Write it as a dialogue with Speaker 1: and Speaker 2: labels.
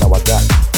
Speaker 1: Now I got